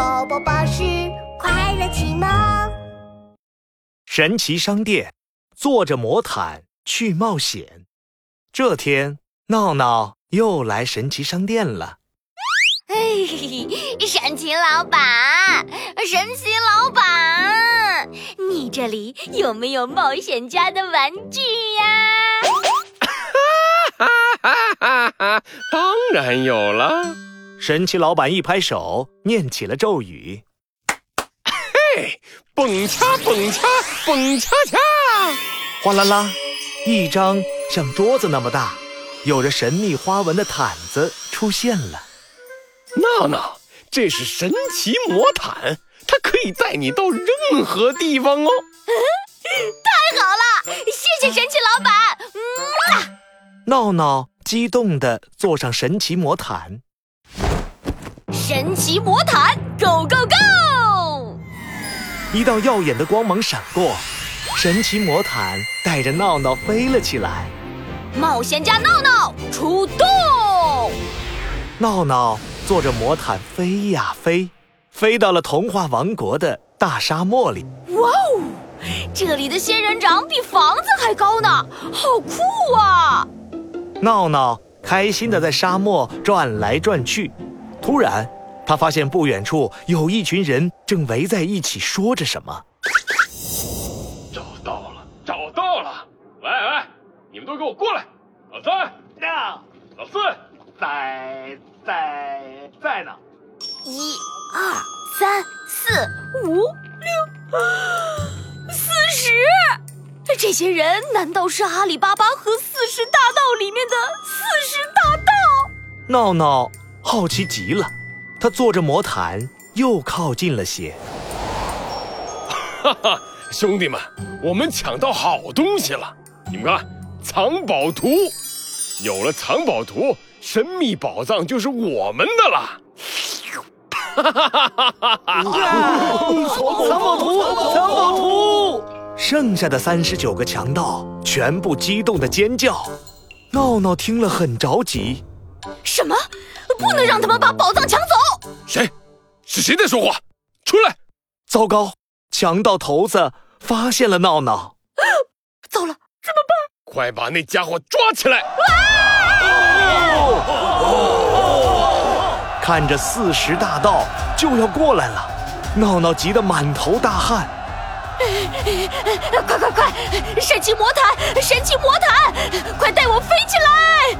宝宝巴士快乐启蒙。神奇商店，坐着魔毯去冒险。这天，闹闹又来神奇商店了。嘿，神奇老板，神奇老板，你这里有没有冒险家的玩具呀？哈哈哈哈！当然有了。神奇老板一拍手，念起了咒语：“嘿，蹦恰蹦恰蹦恰恰！”哗啦啦，一张像桌子那么大、有着神秘花纹的毯子出现了。闹闹，这是神奇魔毯，它可以带你到任何地方哦。太好了，谢谢神奇老板。嗯，闹闹激动地坐上神奇魔毯。神奇魔毯，Go Go Go！一道耀眼的光芒闪过，神奇魔毯带着闹闹飞了起来。冒险家闹闹出动！闹闹坐着魔毯飞呀飞，飞到了童话王国的大沙漠里。哇哦，这里的仙人掌比房子还高呢，好酷啊！闹闹开心的在沙漠转来转去，突然，他发现不远处有一群人正围在一起说着什么。找到了，找到了！喂喂，你们都给我过来！老三，呀，老四，在在在呢。一、二、三、四、五、六，四十！这些人难道是阿里巴巴和四十大盗里面的四十大盗？闹闹好奇极了，他坐着魔毯又靠近了些。哈哈，兄弟们，我们抢到好东西了！你们看，藏宝图，有了藏宝图，神秘宝藏就是我们的了！哈哈哈哈哈哈！藏宝图，藏宝图！剩下的三十九个强盗全部激动的尖叫。闹闹听了很着急。什么？不能让他们把宝藏抢走！谁？是谁在说话？出来！糟糕！强盗头子发现了闹闹。糟了，怎么办？快把那家伙抓起来！看着四十大盗就要过来了，闹闹急得满头大汗。快快快！神奇魔毯，神奇魔毯，快带我飞起来！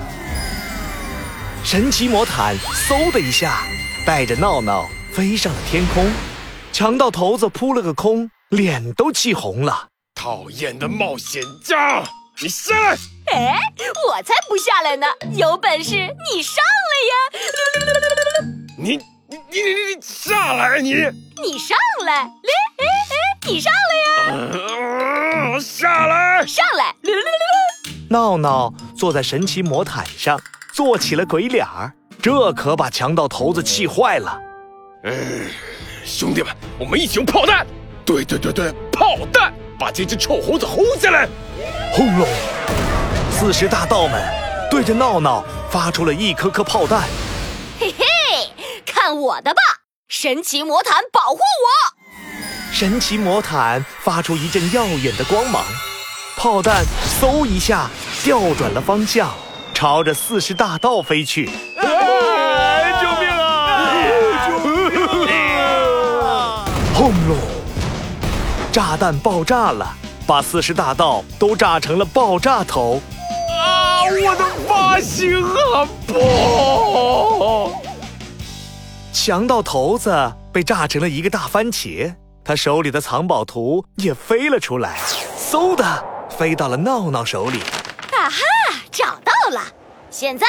神奇魔毯嗖的一下，带着闹闹飞上了天空。强盗头子扑了个空，脸都气红了。讨厌的冒险家，你下来！哎，我才不下来呢！有本事你上来呀！你你你你你下来！你你上来！哎哎哎，你上来呀！呃下来！上来！闹闹坐在神奇魔毯上，做起了鬼脸儿，这可把强盗头子气坏了。嗯，兄弟们，我们一起用炮弹！对对对对，炮弹！把这只臭猴子轰下来！轰隆！四十大盗们对着闹闹发出了一颗颗炮弹。嘿嘿，看我的吧！神奇魔毯保护我！神奇魔毯发出一阵耀眼的光芒，炮弹嗖一下调转了方向，朝着四十大盗飞去。炸弹爆炸了，把四十大盗都炸成了爆炸头。啊！我的发型啊！不！强盗头子被炸成了一个大番茄，他手里的藏宝图也飞了出来，嗖的飞到了闹闹手里。啊哈，找到了！现在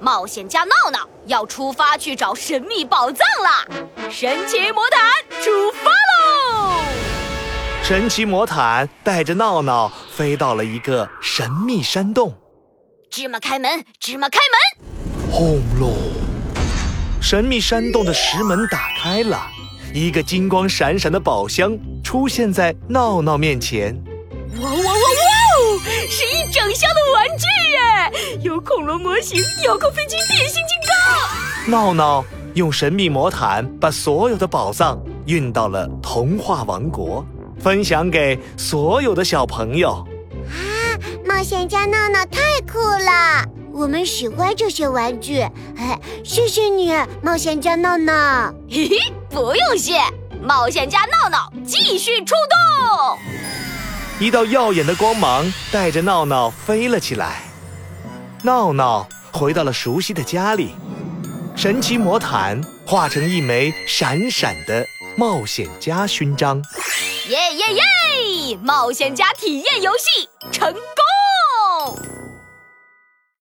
冒险家闹闹要出发去找神秘宝藏了。神奇魔毯出发喽！神奇魔毯带着闹闹飞到了一个神秘山洞。芝麻开门，芝麻开门！轰隆！神秘山洞的石门打开了，一个金光闪闪的宝箱出现在闹闹面前。哇哇哇哇！是一整箱的玩具耶，有恐龙模型，遥控飞机，变形金刚。闹闹用神秘魔毯把所有的宝藏运到了童话王国，分享给所有的小朋友。啊，冒险家闹闹太酷了，我们喜欢这些玩具。哎，谢谢你，冒险家闹闹。嘿嘿，不用谢，冒险家闹闹继续出动。一道耀眼的光芒带着闹闹飞了起来，闹闹回到了熟悉的家里。神奇魔毯化成一枚闪闪的冒险家勋章，耶耶耶！冒险家体验游戏成。